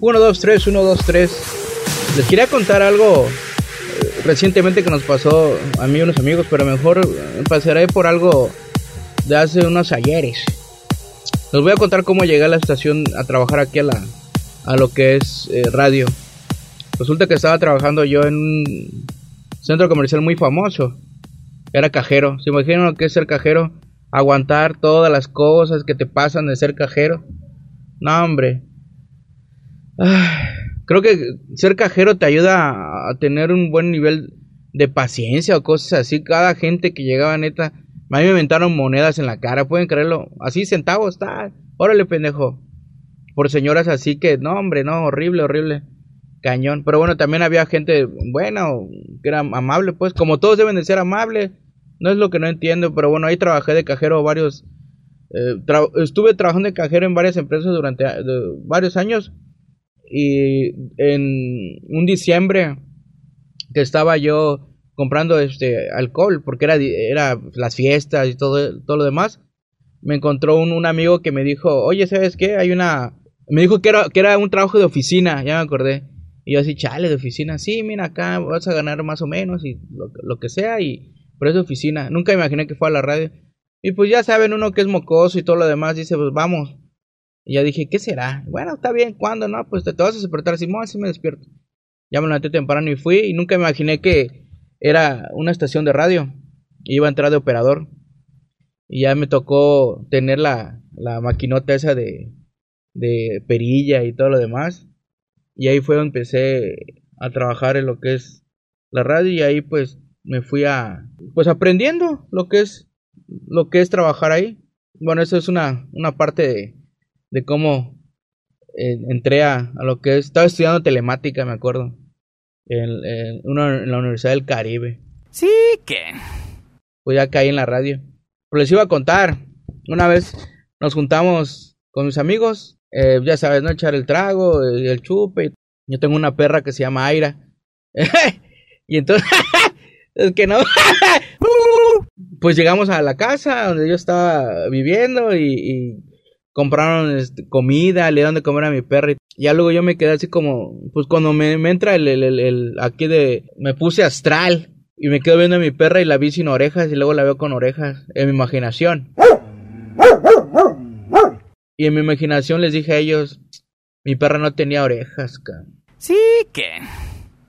1, 2, 3, 1, 2, 3. Les quería contar algo eh, recientemente que nos pasó a mí y unos amigos, pero mejor pasaré por algo de hace unos ayeres. Les voy a contar cómo llegué a la estación a trabajar aquí a, la, a lo que es eh, radio. Resulta que estaba trabajando yo en un centro comercial muy famoso. Era cajero. ¿Se imaginan lo que es ser cajero? Aguantar todas las cosas que te pasan de ser cajero. No, hombre. creo que ser cajero te ayuda a tener un buen nivel de paciencia o cosas así. Cada gente que llegaba, neta, a mí me inventaron monedas en la cara, pueden creerlo. Así centavos, está. Órale, pendejo. Por señoras así que, no, hombre, no, horrible, horrible. Cañón. Pero bueno, también había gente buena que era amable, pues. Como todos deben de ser amables. No es lo que no entiendo, pero bueno, ahí trabajé de cajero varios. Eh, estuve trabajando de cajero en varias empresas durante varios años y en un diciembre que estaba yo comprando este alcohol porque era era las fiestas y todo todo lo demás me encontró un, amigo que me dijo oye sabes qué hay una me dijo que era que era un trabajo de oficina ya me acordé. Y yo así chale de oficina sí mira acá vas a ganar más o menos y lo, lo que sea y por eso oficina nunca imaginé que fuera a la radio. Y pues ya saben uno que es mocoso y todo lo demás dice pues vamos y ya dije, ¿qué será? Bueno, está bien, ¿cuándo? No, pues te, vas a despertar. así, así me despierto. Ya me levanté temprano y fui y nunca me imaginé que era una estación de radio. Iba a entrar de operador. Y ya me tocó tener la, la maquinota esa de, de perilla y todo lo demás. Y ahí fue donde empecé a trabajar en lo que es la radio y ahí pues me fui a pues aprendiendo lo que es lo que es trabajar ahí. Bueno, eso es una, una parte de, de cómo eh, entré a, lo que estaba estudiando telemática, me acuerdo, en, en, en la Universidad del Caribe. Sí, que. Pues ya caí en la radio. Pero les iba a contar, una vez nos juntamos con mis amigos, eh, ya sabes, ¿no? Echar el trago, el, el chupe. Yo tengo una perra que se llama Aira. y entonces, es que no. pues llegamos a la casa donde yo estaba viviendo y compraron este, comida, le dieron de comer a mi perro. Y ya luego yo me quedé así como, pues cuando me, entra el, el, el, aquí de, me puse astral y me quedo viendo a mi perra y la vi sin orejas y luego la veo con orejas en mi imaginación. Y en mi imaginación les dije a ellos, mi perra no tenía orejas, cabrón. Sí, que.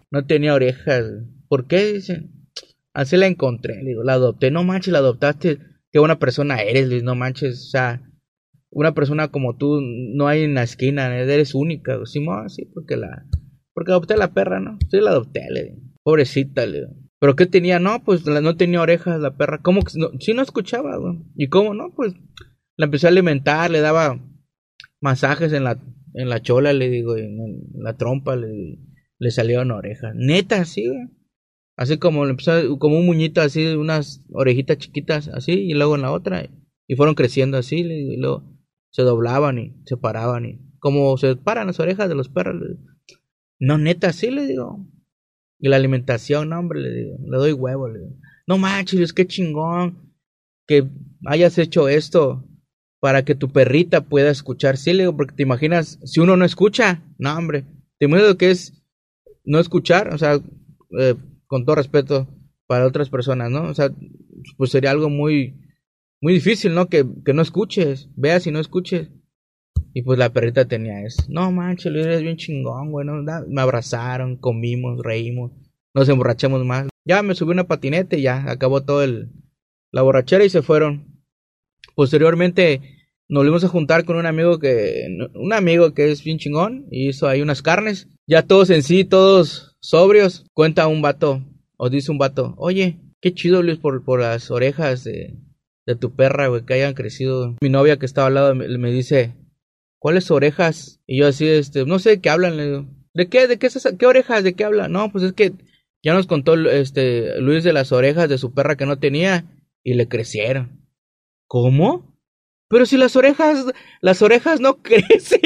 No tenía orejas. ¿Por qué? Dicen. Así la encontré. Le digo, la adopté. No manches, la adoptaste. Qué buena persona eres, Luis. No manches. O sea, una persona como tú no hay en la esquina, eres única. Sí, sí, porque la, porque adopté a la perra, ¿no? Sí, la adopté, le digo. Pobrecita, le digo. ¿Pero qué tenía? No, pues no tenía orejas la perra. ¿Cómo que no? Sí no escuchaba. ¿Y cómo no? Pues la empecé a alimentar, le daba masajes en la, en la chola, le digo, en, la trompa, le, le salieron orejas. Neta, sí, güey. Así como le empezó, como un muñito así, unas orejitas chiquitas así, y luego en la otra. Y fueron creciendo así, y luego se doblaban y se paraban y como se paran las orejas de los perros. No, neta, sí le digo. Y la alimentación, no, hombre, le digo, le doy huevo, le digo. No manches, qué chingón que hayas hecho esto para que tu perrita pueda escuchar. Sí, le digo, porque te imaginas, si uno no escucha, no, hombre, te imaginas lo que es no escuchar, o sea, eh, con todo respeto para otras personas, ¿no? O sea, pues sería algo muy, muy difícil, ¿no? Que, que no escuches, veas y no escuches. Y pues la perrita tenía eso. No manches, Luis, eres bien chingón, güey. Me abrazaron, comimos, reímos, nos emborrachamos más. Ya me subí una patineta y ya acabó todo el la borrachera y se fueron. Posteriormente nos volvimos a juntar con un amigo que un amigo que es bien chingón y hizo ahí unas carnes. Ya todos en sí, todos sobrios. Cuenta un vato o dice un vato, "Oye, qué chido Luis por por las orejas de tu perra, güey, que hayan crecido. Mi novia que estaba al lado me, dice, ¿cuáles orejas? Y yo así, este, no sé de qué hablan, ¿de qué? ¿De qué, qué orejas? ¿De qué habla? No, pues es que ya nos contó este Luis de las orejas de su perra que no tenía y le crecieron. ¿Cómo? Pero si las orejas, las orejas no crecen.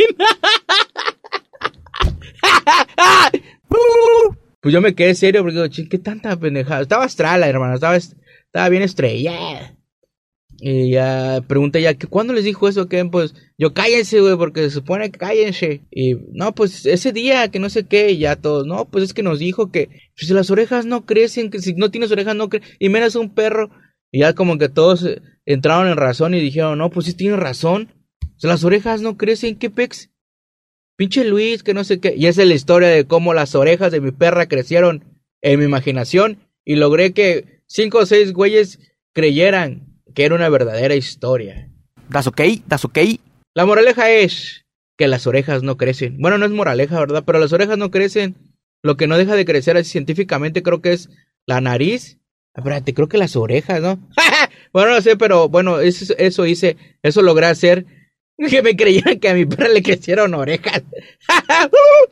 pues yo me quedé serio porque digo, ¿qué tanta pendejada? Estaba astral, hermano, estaba, estaba bien estrellada. Y ya pregunta ya, ¿cuándo les dijo eso? Que pues yo cállense, güey, porque se supone que cállense. Y no, pues ese día que no sé qué, y ya todos, no, pues es que nos dijo que pues, si las orejas no crecen, si no tienes orejas no crecen, y menos un perro. Y ya como que todos entraron en razón y dijeron, no, pues sí tienes razón. O las orejas no crecen, ¿qué pex? Pinche Luis, que no sé qué. Y esa es la historia de cómo las orejas de mi perra crecieron en mi imaginación y logré que cinco o seis güeyes creyeran que era una verdadera historia. ¿Das ok? ¿Das ok? La moraleja es que las orejas no crecen. Bueno, no es moraleja, ¿verdad? Pero las orejas no crecen. Lo que no deja de crecer científicamente creo que es la nariz. Espérate, creo que las orejas, ¿no? bueno, no sé, pero bueno, eso, eso hice, eso logré hacer que me creyeran que a mi perra le crecieron orejas.